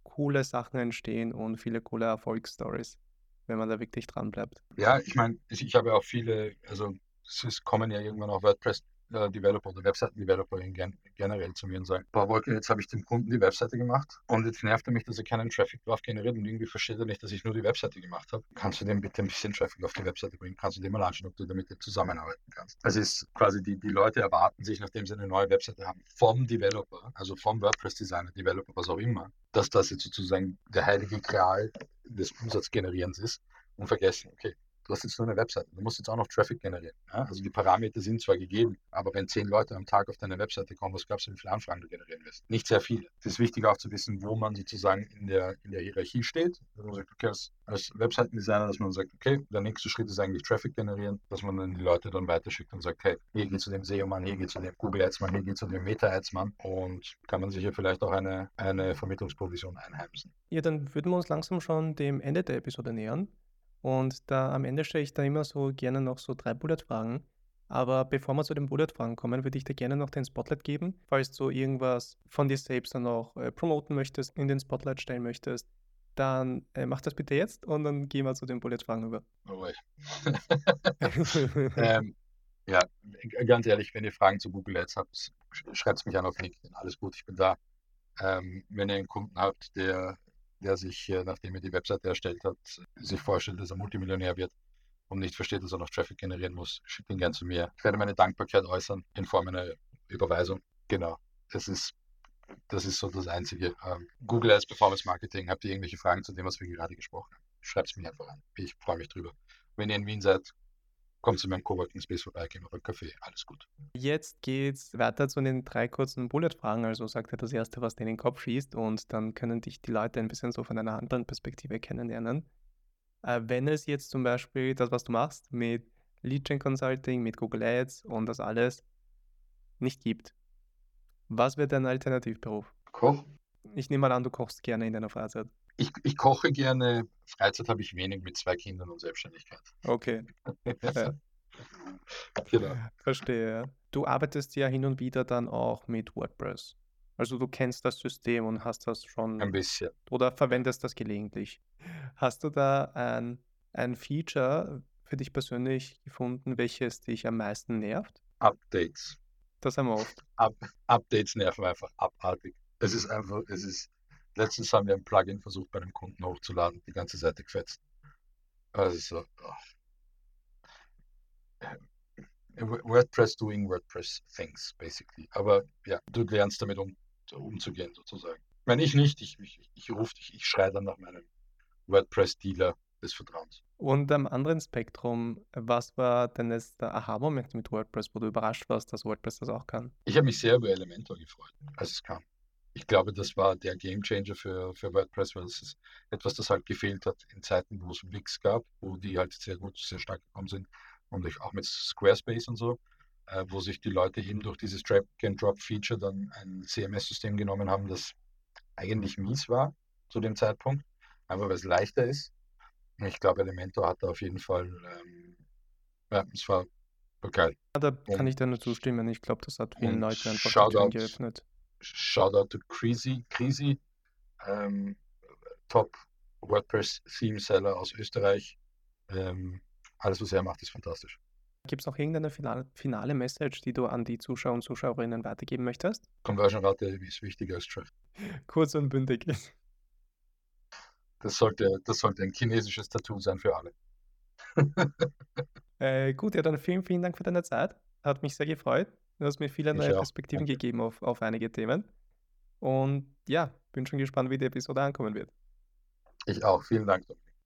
coole Sachen entstehen und viele coole Erfolgsstories, wenn man da wirklich dran bleibt. Ja, ich meine, ich, habe ja auch viele, also es kommen ja irgendwann auch WordPress äh, Developer oder Webseiten-Developerin gen generell zu mir und sagen, boah, Wolke, jetzt habe ich dem Kunden die Webseite gemacht und jetzt nervt er mich, dass er keinen Traffic drauf generiert und irgendwie versteht er nicht, dass ich nur die Webseite gemacht habe. Kannst du dem bitte ein bisschen Traffic auf die Webseite bringen? Kannst du dem mal anschauen, ob du damit zusammenarbeiten kannst? Es ist quasi, die, die Leute erwarten sich, nachdem sie eine neue Webseite haben, vom Developer, also vom WordPress-Designer, Developer, was auch immer, dass das jetzt sozusagen der heilige Gral des Umsatzgenerierens ist und vergessen, okay, du hast jetzt nur eine Webseite, du musst jetzt auch noch Traffic generieren. Ja? Also die Parameter sind zwar gegeben, aber wenn zehn Leute am Tag auf deine Webseite kommen, was glaubst du, wie viele Anfragen du generieren wirst? Nicht sehr viele. Es ist wichtig auch zu wissen, wo man sozusagen in der, in der Hierarchie steht. Dass man sagt, okay, als, als Webseitendesigner, dass man sagt, okay, der nächste Schritt ist eigentlich Traffic generieren, dass man dann die Leute dann weiterschickt und sagt, hey, hier geht zu dem SEO-Mann, hier geht zu dem Google Ads-Mann, hier geht zu dem Meta-Ads-Mann und kann man sich hier vielleicht auch eine, eine Vermittlungsprovision einheimsen. Ja, dann würden wir uns langsam schon dem Ende der Episode nähern. Und da am Ende stelle ich da immer so gerne noch so drei Bullet-Fragen. Aber bevor wir zu den Bullet-Fragen kommen, würde ich dir gerne noch den Spotlight geben, falls du irgendwas von dir selbst dann auch äh, promoten möchtest, in den Spotlight stellen möchtest. Dann äh, mach das bitte jetzt und dann gehen wir zu den Bullet-Fragen über. Oh ähm, ja, ganz ehrlich, wenn ihr Fragen zu Google Ads habt, schreibt es mich an auf LinkedIn. Alles gut, ich bin da. Ähm, wenn ihr einen Kunden habt, der der sich, äh, nachdem er die Webseite erstellt hat, sich vorstellt, dass er Multimillionär wird und nicht versteht, dass er noch Traffic generieren muss, schickt ihn gern zu mir. Ich werde meine Dankbarkeit äußern in Form einer Überweisung. Genau. Das ist, das ist so das Einzige. Ähm, Google als Performance Marketing, habt ihr irgendwelche Fragen zu dem, was wir gerade gesprochen haben? Schreibt es mir einfach an. Ich freue mich drüber. Wenn ihr in Wien seid, kommt zu meinem Coworking Space vorbei, gehen wir auf Kaffee, alles gut. Jetzt geht's weiter zu den drei kurzen Bullet-Fragen. Also sagt er das erste, was dir in den Kopf schießt und dann können dich die Leute ein bisschen so von einer anderen Perspektive kennenlernen. Äh, wenn es jetzt zum Beispiel das, was du machst mit Lead Gen Consulting, mit Google Ads und das alles nicht gibt, was wäre dein Alternativberuf? Koch. Ich nehme mal an, du kochst gerne in deiner Freizeit. Ich, ich koche gerne. Freizeit habe ich wenig mit zwei Kindern und Selbstständigkeit. Okay. ja. Genau. Verstehe. Du arbeitest ja hin und wieder dann auch mit WordPress. Also du kennst das System und hast das schon. Ein bisschen. Oder verwendest das gelegentlich. Hast du da ein, ein Feature für dich persönlich gefunden, welches dich am meisten nervt? Updates. Das haben wir oft. Up Updates nerven einfach abartig. Es ist einfach, es ist Letztens haben wir ein Plugin versucht, bei einem Kunden hochzuladen, die ganze Seite gefetzt. Also so, oh. WordPress doing WordPress things, basically. Aber ja, du lernst damit um, umzugehen, sozusagen. Wenn ich nicht, ich, ich, ich rufe dich, ich schreie dann nach meinem WordPress-Dealer des Vertrauens. Und am anderen Spektrum, was war denn jetzt der Aha-Moment mit WordPress, wo du überrascht warst, dass WordPress das auch kann? Ich habe mich sehr über Elementor gefreut, als es kam ich glaube, das war der Gamechanger für, für WordPress, weil es ist etwas, das halt gefehlt hat in Zeiten, wo es Wix gab, wo die halt sehr gut, sehr stark gekommen sind und auch mit Squarespace und so, äh, wo sich die Leute eben durch dieses Drag-and-Drop-Feature dann ein CMS-System genommen haben, das eigentlich mies war zu dem Zeitpunkt, aber weil es leichter ist. Und ich glaube, Elementor hat da auf jeden Fall, ähm, ja, es war geil. Ja, da kann ich dir nur zustimmen. Ich glaube, das hat vielen Leuten einfach die Türen geöffnet. Shoutout to Creasy, Creasy ähm, Top WordPress Theme Seller aus Österreich. Ähm, alles, was er macht, ist fantastisch. Gibt es noch irgendeine finale, finale Message, die du an die Zuschauer und Zuschauerinnen weitergeben möchtest? Conversion-Rate ist wichtiger als Traffic. Kurz und bündig. Das sollte, das sollte ein chinesisches Tattoo sein für alle. äh, gut, ja, dann vielen, vielen Dank für deine Zeit. Hat mich sehr gefreut. Du hast mir viele neue. Perspektiven gegeben auf, auf einige Themen. Und ja, bin schon gespannt, wie die Episode ankommen wird. Ich auch. Vielen Dank.